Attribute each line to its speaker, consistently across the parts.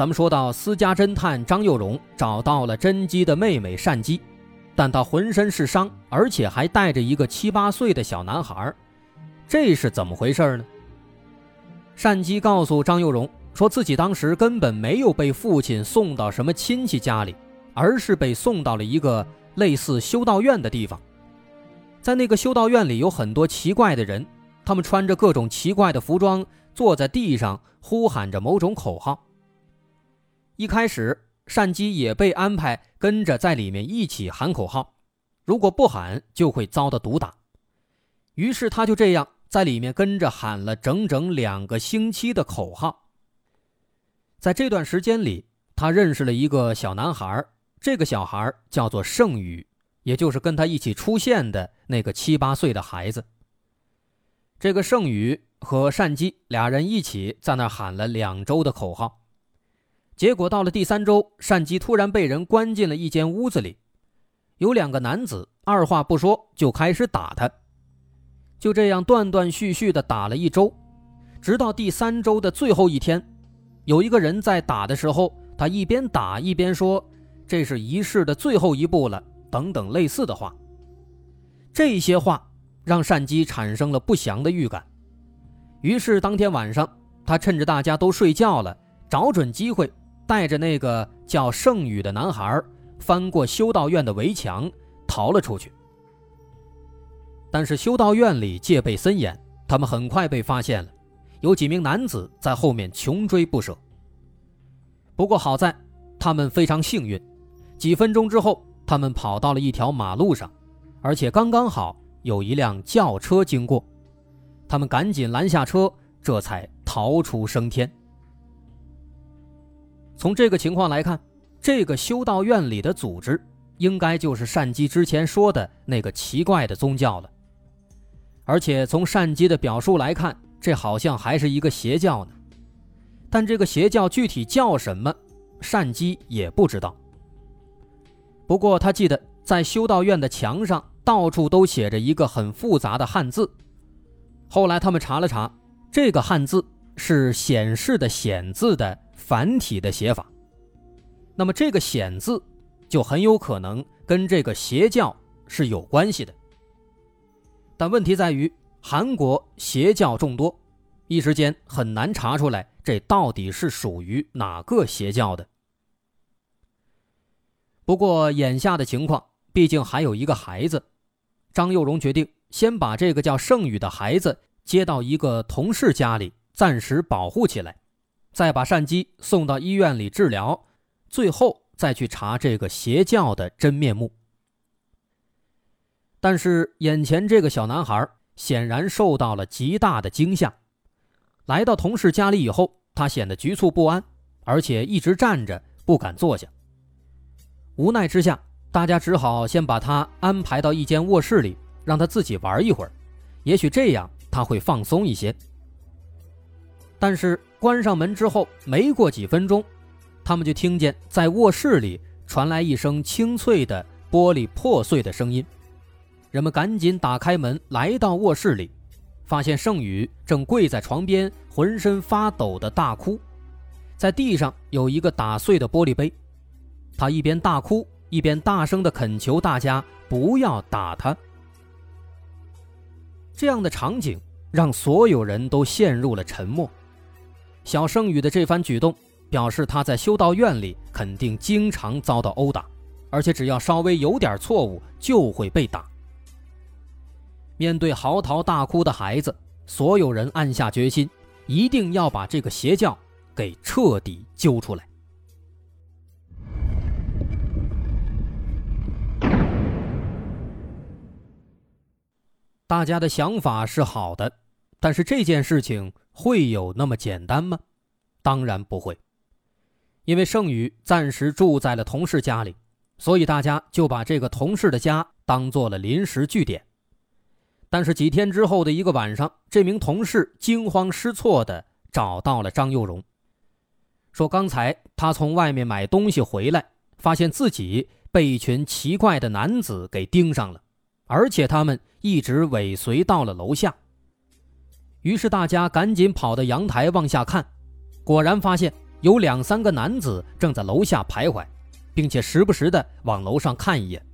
Speaker 1: 咱们说到私家侦探张幼荣找到了甄姬的妹妹善姬，但她浑身是伤，而且还带着一个七八岁的小男孩，这是怎么回事呢？善姬告诉张幼荣，说自己当时根本没有被父亲送到什么亲戚家里，而是被送到了一个类似修道院的地方。在那个修道院里，有很多奇怪的人，他们穿着各种奇怪的服装，坐在地上呼喊着某种口号。一开始，单姬也被安排跟着在里面一起喊口号，如果不喊就会遭到毒打。于是他就这样在里面跟着喊了整整两个星期的口号。在这段时间里，他认识了一个小男孩，这个小孩叫做盛宇。也就是跟他一起出现的那个七八岁的孩子。这个盛宇和单姬俩人一起在那喊了两周的口号，结果到了第三周，单姬突然被人关进了一间屋子里，有两个男子二话不说就开始打他，就这样断断续续的打了一周，直到第三周的最后一天，有一个人在打的时候，他一边打一边说：“这是仪式的最后一步了。”等等类似的话，这些话让善姬产生了不祥的预感。于是当天晚上，他趁着大家都睡觉了，找准机会，带着那个叫盛宇的男孩，翻过修道院的围墙，逃了出去。但是修道院里戒备森严，他们很快被发现了，有几名男子在后面穷追不舍。不过好在他们非常幸运，几分钟之后。他们跑到了一条马路上，而且刚刚好有一辆轿车经过，他们赶紧拦下车，这才逃出升天。从这个情况来看，这个修道院里的组织应该就是善姬之前说的那个奇怪的宗教了，而且从善姬的表述来看，这好像还是一个邪教呢。但这个邪教具体叫什么，善姬也不知道。不过他记得，在修道院的墙上到处都写着一个很复杂的汉字。后来他们查了查，这个汉字是“显示”的“显”字的繁体的写法。那么这个“显”字就很有可能跟这个邪教是有关系的。但问题在于，韩国邪教众多，一时间很难查出来这到底是属于哪个邪教的。不过眼下的情况，毕竟还有一个孩子，张幼荣决定先把这个叫盛宇的孩子接到一个同事家里，暂时保护起来，再把善姬送到医院里治疗，最后再去查这个邪教的真面目。但是眼前这个小男孩显然受到了极大的惊吓，来到同事家里以后，他显得局促不安，而且一直站着不敢坐下。无奈之下，大家只好先把他安排到一间卧室里，让他自己玩一会儿，也许这样他会放松一些。但是关上门之后，没过几分钟，他们就听见在卧室里传来一声清脆的玻璃破碎的声音。人们赶紧打开门，来到卧室里，发现盛宇正跪在床边，浑身发抖的大哭，在地上有一个打碎的玻璃杯。他一边大哭，一边大声的恳求大家不要打他。这样的场景让所有人都陷入了沉默。小圣宇的这番举动表示他在修道院里肯定经常遭到殴打，而且只要稍微有点错误就会被打。面对嚎啕大哭的孩子，所有人暗下决心，一定要把这个邪教给彻底揪出来。大家的想法是好的，但是这件事情会有那么简单吗？当然不会。因为盛宇暂时住在了同事家里，所以大家就把这个同事的家当做了临时据点。但是几天之后的一个晚上，这名同事惊慌失措地找到了张幼荣，说刚才他从外面买东西回来，发现自己被一群奇怪的男子给盯上了，而且他们一直尾随到了楼下。于是大家赶紧跑到阳台往下看，果然发现有两三个男子正在楼下徘徊，并且时不时的往楼上看一眼。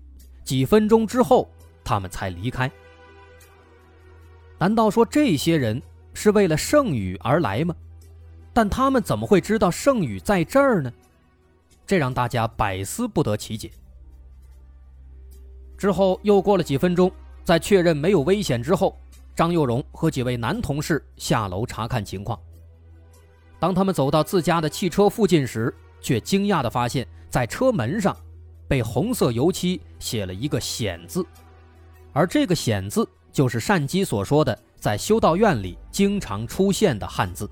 Speaker 1: 几分钟之后，他们才离开。难道说这些人是为了圣宇而来吗？但他们怎么会知道圣宇在这儿呢？这让大家百思不得其解。之后又过了几分钟，在确认没有危险之后。张幼荣和几位男同事下楼查看情况。当他们走到自家的汽车附近时，却惊讶地发现，在车门上被红色油漆写了一个“险”字，而这个“险”字就是单基所说的在修道院里经常出现的汉字。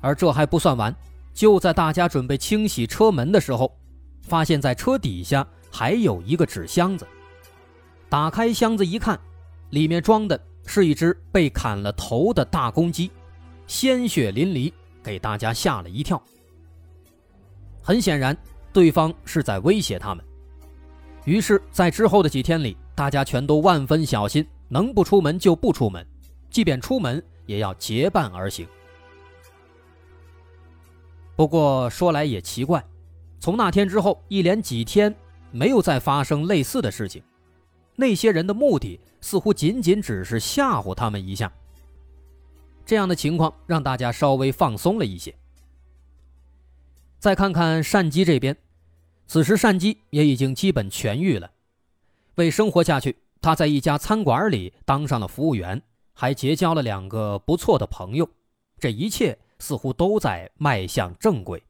Speaker 1: 而这还不算完，就在大家准备清洗车门的时候，发现在车底下还有一个纸箱子。打开箱子一看。里面装的是一只被砍了头的大公鸡，鲜血淋漓，给大家吓了一跳。很显然，对方是在威胁他们。于是，在之后的几天里，大家全都万分小心，能不出门就不出门，即便出门也要结伴而行。不过说来也奇怪，从那天之后，一连几天没有再发生类似的事情。那些人的目的似乎仅仅只是吓唬他们一下。这样的情况让大家稍微放松了一些。再看看善基这边，此时善基也已经基本痊愈了。为生活下去，他在一家餐馆里当上了服务员，还结交了两个不错的朋友。这一切似乎都在迈向正轨。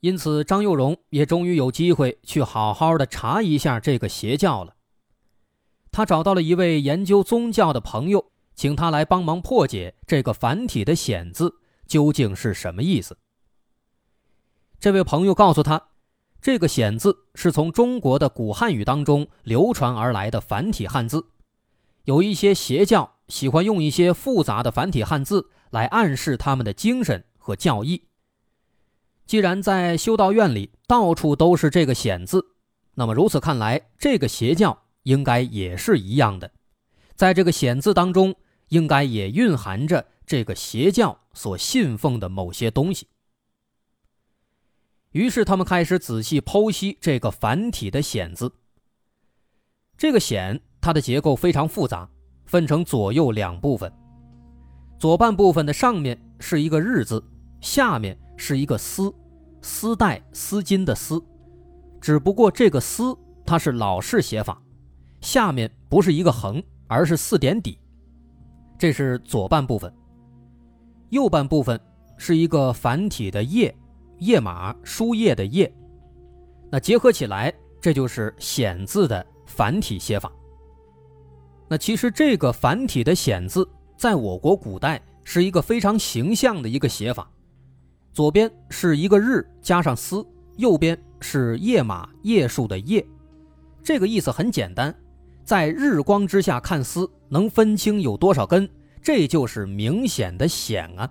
Speaker 1: 因此，张幼荣也终于有机会去好好的查一下这个邪教了。他找到了一位研究宗教的朋友，请他来帮忙破解这个繁体的“显”字究竟是什么意思。这位朋友告诉他，这个“显”字是从中国的古汉语当中流传而来的繁体汉字，有一些邪教喜欢用一些复杂的繁体汉字来暗示他们的精神和教义。既然在修道院里到处都是这个“显”字，那么如此看来，这个邪教应该也是一样的。在这个“显”字当中，应该也蕴含着这个邪教所信奉的某些东西。于是，他们开始仔细剖析这个繁体的“显”字。这个“显”它的结构非常复杂，分成左右两部分。左半部分的上面是一个“日”字，下面。是一个丝，丝带、丝巾的丝，只不过这个丝它是老式写法，下面不是一个横，而是四点底。这是左半部分。右半部分是一个繁体的页，页码书页的页。那结合起来，这就是显字的繁体写法。那其实这个繁体的显字，在我国古代是一个非常形象的一个写法。左边是一个日加上丝，右边是页码页数的页，这个意思很简单，在日光之下看丝能分清有多少根，这就是明显的显啊。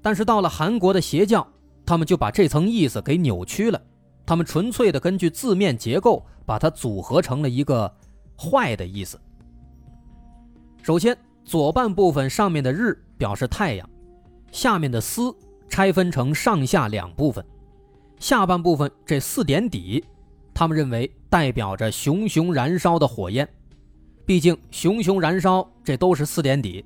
Speaker 1: 但是到了韩国的邪教，他们就把这层意思给扭曲了，他们纯粹的根据字面结构把它组合成了一个坏的意思。首先，左半部分上面的日表示太阳。下面的丝拆分成上下两部分，下半部分这四点底，他们认为代表着熊熊燃烧的火焰，毕竟熊熊燃烧这都是四点底。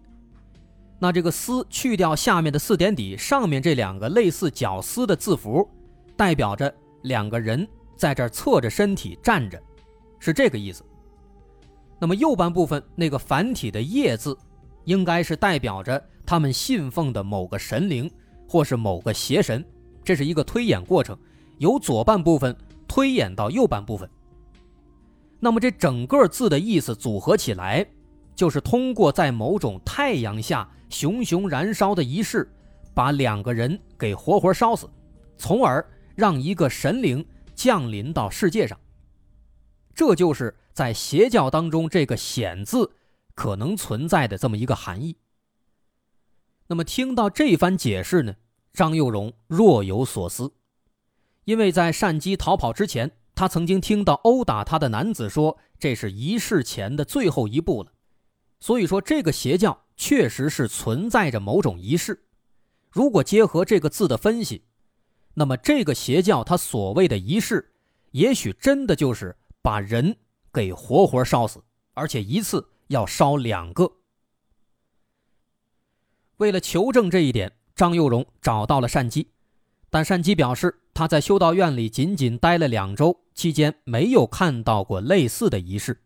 Speaker 1: 那这个丝去掉下面的四点底，上面这两个类似绞丝的字符，代表着两个人在这侧着身体站着，是这个意思。那么右半部分那个繁体的“叶”字，应该是代表着。他们信奉的某个神灵，或是某个邪神，这是一个推演过程，由左半部分推演到右半部分。那么这整个字的意思组合起来，就是通过在某种太阳下熊熊燃烧的仪式，把两个人给活活烧死，从而让一个神灵降临到世界上。这就是在邪教当中这个“显”字可能存在的这么一个含义。那么听到这番解释呢，张幼荣若有所思，因为在善姬逃跑之前，他曾经听到殴打他的男子说这是仪式前的最后一步了，所以说这个邪教确实是存在着某种仪式。如果结合这个字的分析，那么这个邪教它所谓的仪式，也许真的就是。把人给活活烧死，而且一次要烧两个。为了求证这一点，张幼荣找到了善姬，但单姬表示他在修道院里仅仅待了两周，期间没有看到过类似的仪式。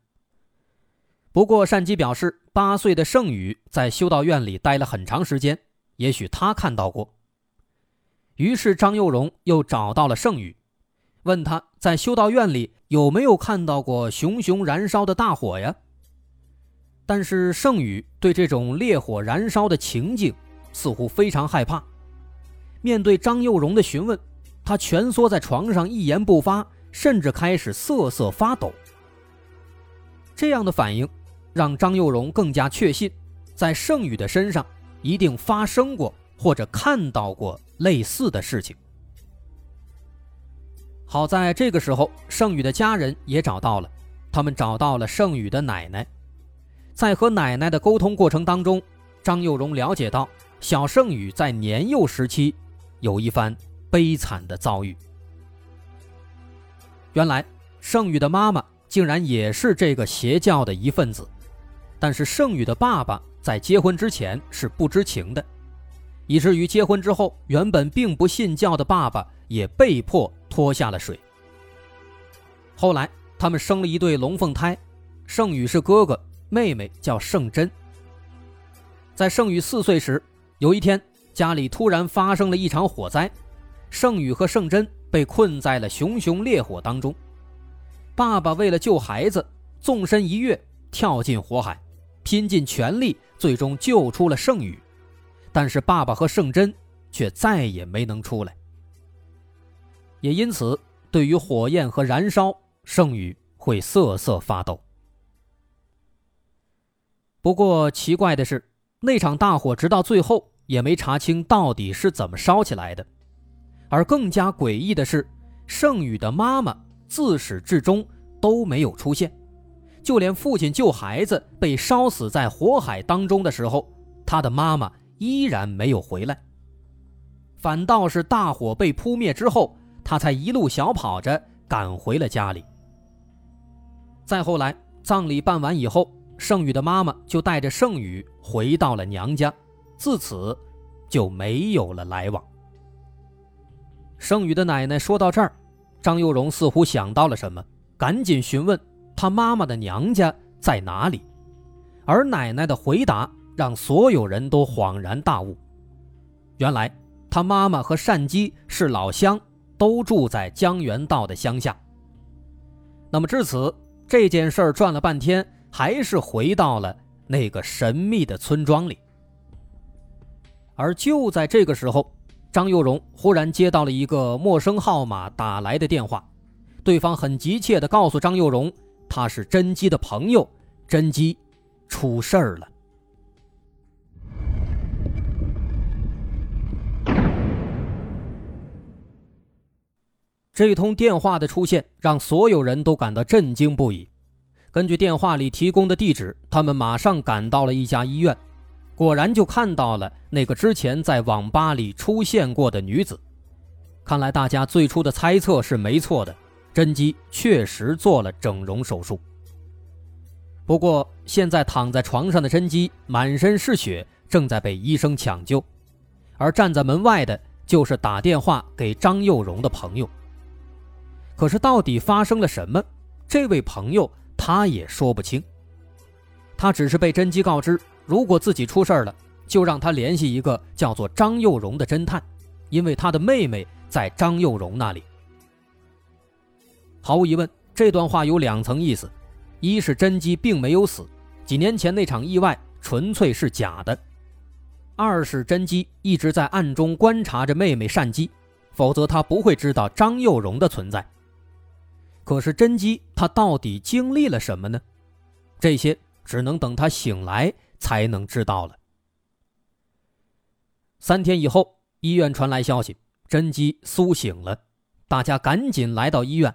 Speaker 1: 不过单姬表示，八岁的圣宇在修道院里待了很长时间，也许他看到过。于是张幼荣又找到了圣宇。问他在修道院里有没有看到过熊熊燃烧的大火呀？但是圣宇对这种烈火燃烧的情景似乎非常害怕。面对张幼荣的询问，他蜷缩在床上一言不发，甚至开始瑟瑟发抖。这样的反应让张幼荣更加确信，在圣宇的身上一定发生过或者看到过类似的事情。好在这个时候，盛宇的家人也找到了，他们找到了盛宇的奶奶，在和奶奶的沟通过程当中，张幼荣了解到小盛宇在年幼时期有一番悲惨的遭遇。原来，盛宇的妈妈竟然也是这个邪教的一份子，但是盛宇的爸爸在结婚之前是不知情的，以至于结婚之后，原本并不信教的爸爸也被迫。拖下了水。后来，他们生了一对龙凤胎，盛宇是哥哥，妹妹叫盛珍。在盛宇四岁时，有一天家里突然发生了一场火灾，盛宇和盛珍被困在了熊熊烈火当中。爸爸为了救孩子，纵身一跃，跳进火海，拼尽全力，最终救出了盛宇。但是，爸爸和盛珍却再也没能出来。也因此，对于火焰和燃烧，圣宇会瑟瑟发抖。不过奇怪的是，那场大火直到最后也没查清到底是怎么烧起来的。而更加诡异的是，圣宇的妈妈自始至终都没有出现，就连父亲救孩子被烧死在火海当中的时候，他的妈妈依然没有回来。反倒是大火被扑灭之后。他才一路小跑着赶回了家里。再后来，葬礼办完以后，盛宇的妈妈就带着盛宇回到了娘家，自此就没有了来往。盛宇的奶奶说到这儿，张幼荣似乎想到了什么，赶紧询问他妈妈的娘家在哪里。而奶奶的回答让所有人都恍然大悟，原来他妈妈和善姬是老乡。都住在江原道的乡下。那么至此，这件事儿转了半天，还是回到了那个神秘的村庄里。而就在这个时候，张幼荣忽然接到了一个陌生号码打来的电话，对方很急切地告诉张幼荣，他是甄姬的朋友，甄姬出事儿了。这通电话的出现让所有人都感到震惊不已。根据电话里提供的地址，他们马上赶到了一家医院，果然就看到了那个之前在网吧里出现过的女子。看来大家最初的猜测是没错的，甄姬确实做了整容手术。不过，现在躺在床上的甄姬满身是血，正在被医生抢救，而站在门外的就是打电话给张幼荣的朋友。可是到底发生了什么？这位朋友他也说不清。他只是被甄姬告知，如果自己出事了，就让他联系一个叫做张幼荣的侦探，因为他的妹妹在张幼荣那里。毫无疑问，这段话有两层意思：一是甄姬并没有死，几年前那场意外纯粹是假的；二是甄姬一直在暗中观察着妹妹善姬，否则她不会知道张幼荣的存在。可是甄姬她到底经历了什么呢？这些只能等她醒来才能知道了。三天以后，医院传来消息，甄姬苏醒了，大家赶紧来到医院，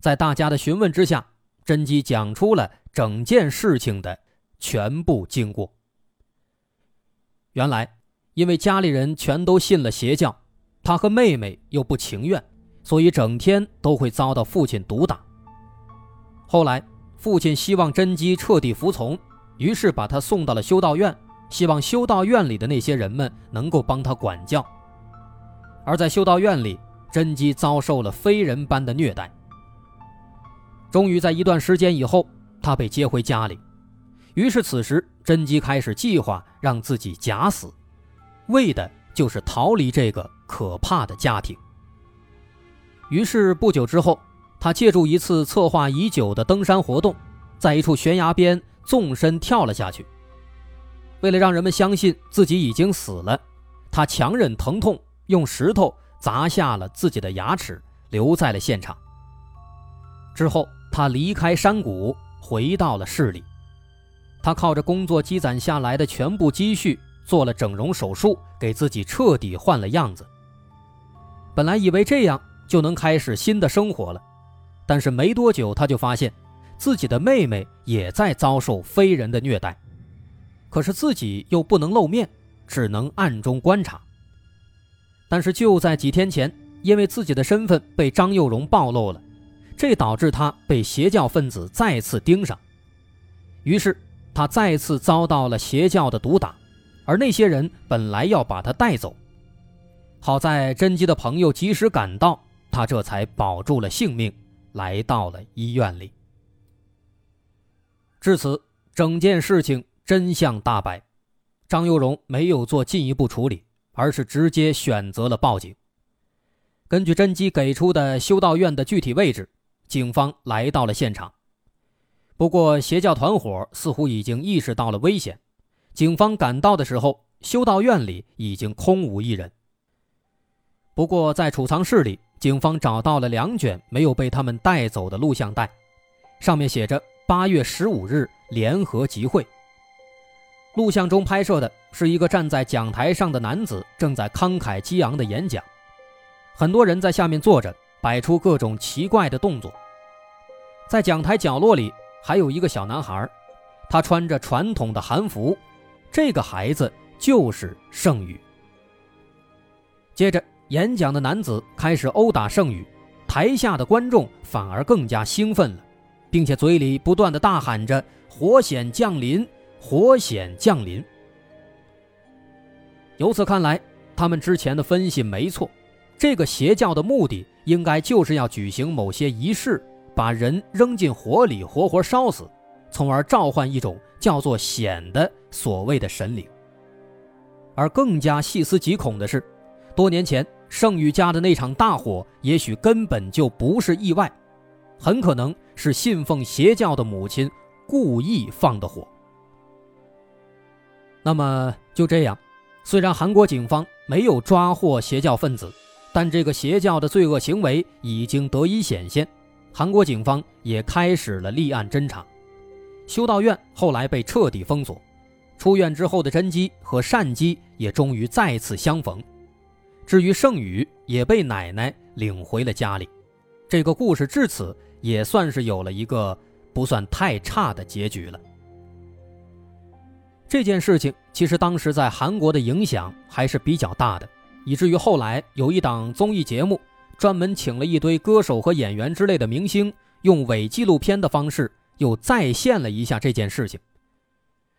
Speaker 1: 在大家的询问之下，甄姬讲出了整件事情的全部经过。原来，因为家里人全都信了邪教，他和妹妹又不情愿，所以整天都会遭到父亲毒打。后来，父亲希望甄姬彻底服从，于是把他送到了修道院，希望修道院里的那些人们能够帮他管教。而在修道院里，甄姬遭受了非人般的虐待。终于在一段时间以后，她被接回家里。于是，此时甄姬开始计划让自己假死，为的就是逃离这个可怕的家庭。于是不久之后，他借助一次策划已久的登山活动，在一处悬崖边纵身跳了下去。为了让人们相信自己已经死了，他强忍疼痛，用石头砸下了自己的牙齿，留在了现场。之后，他离开山谷，回到了市里。他靠着工作积攒下来的全部积蓄做了整容手术，给自己彻底换了样子。本来以为这样就能开始新的生活了，但是没多久他就发现自己的妹妹也在遭受非人的虐待，可是自己又不能露面，只能暗中观察。但是就在几天前，因为自己的身份被张幼荣暴露了，这导致他被邪教分子再次盯上，于是。他再次遭到了邪教的毒打，而那些人本来要把他带走，好在甄姬的朋友及时赶到，他这才保住了性命，来到了医院里。至此，整件事情真相大白，张佑荣没有做进一步处理，而是直接选择了报警。根据甄姬给出的修道院的具体位置，警方来到了现场。不过，邪教团伙似乎已经意识到了危险。警方赶到的时候，修道院里已经空无一人。不过，在储藏室里，警方找到了两卷没有被他们带走的录像带，上面写着“八月十五日联合集会”。录像中拍摄的是一个站在讲台上的男子正在慷慨激昂的演讲，很多人在下面坐着，摆出各种奇怪的动作。在讲台角落里。还有一个小男孩，他穿着传统的韩服，这个孩子就是盛宇。接着，演讲的男子开始殴打盛宇，台下的观众反而更加兴奋了，并且嘴里不断的大喊着“火险降临，火险降临”。由此看来，他们之前的分析没错，这个邪教的目的应该就是要举行某些仪式。把人扔进火里，活活烧死，从而召唤一种叫做“险”的所谓的神灵。而更加细思极恐的是，多年前圣宇家的那场大火，也许根本就不是意外，很可能是信奉邪教的母亲故意放的火。那么就这样，虽然韩国警方没有抓获邪教分子，但这个邪教的罪恶行为已经得以显现。韩国警方也开始了立案侦查，修道院后来被彻底封锁。出院之后的甄姬和善姬也终于再次相逢。至于圣宇，也被奶奶领回了家里。这个故事至此也算是有了一个不算太差的结局了。这件事情其实当时在韩国的影响还是比较大的，以至于后来有一档综艺节目。专门请了一堆歌手和演员之类的明星，用伪纪录片的方式又再现了一下这件事情。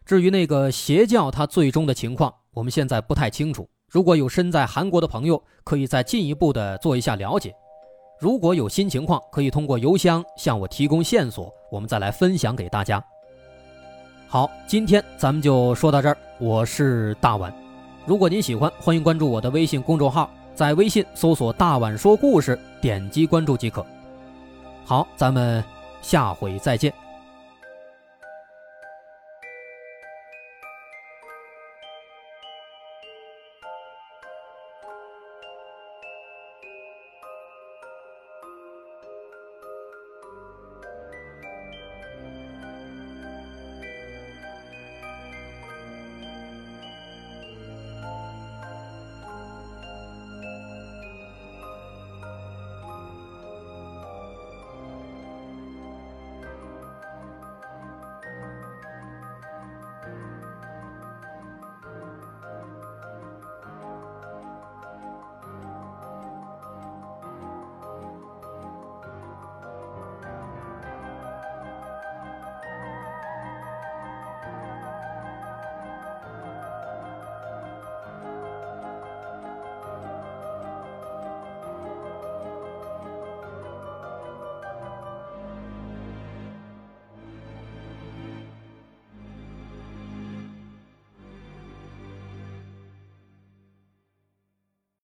Speaker 1: 至于那个邪教，它最终的情况，我们现在不太清楚。如果有身在韩国的朋友，可以再进一步的做一下了解。如果有新情况，可以通过邮箱向我提供线索，我们再来分享给大家。好，今天咱们就说到这儿。我是大碗，如果您喜欢，欢迎关注我的微信公众号。在微信搜索“大碗说故事”，点击关注即可。好，咱们下回再见。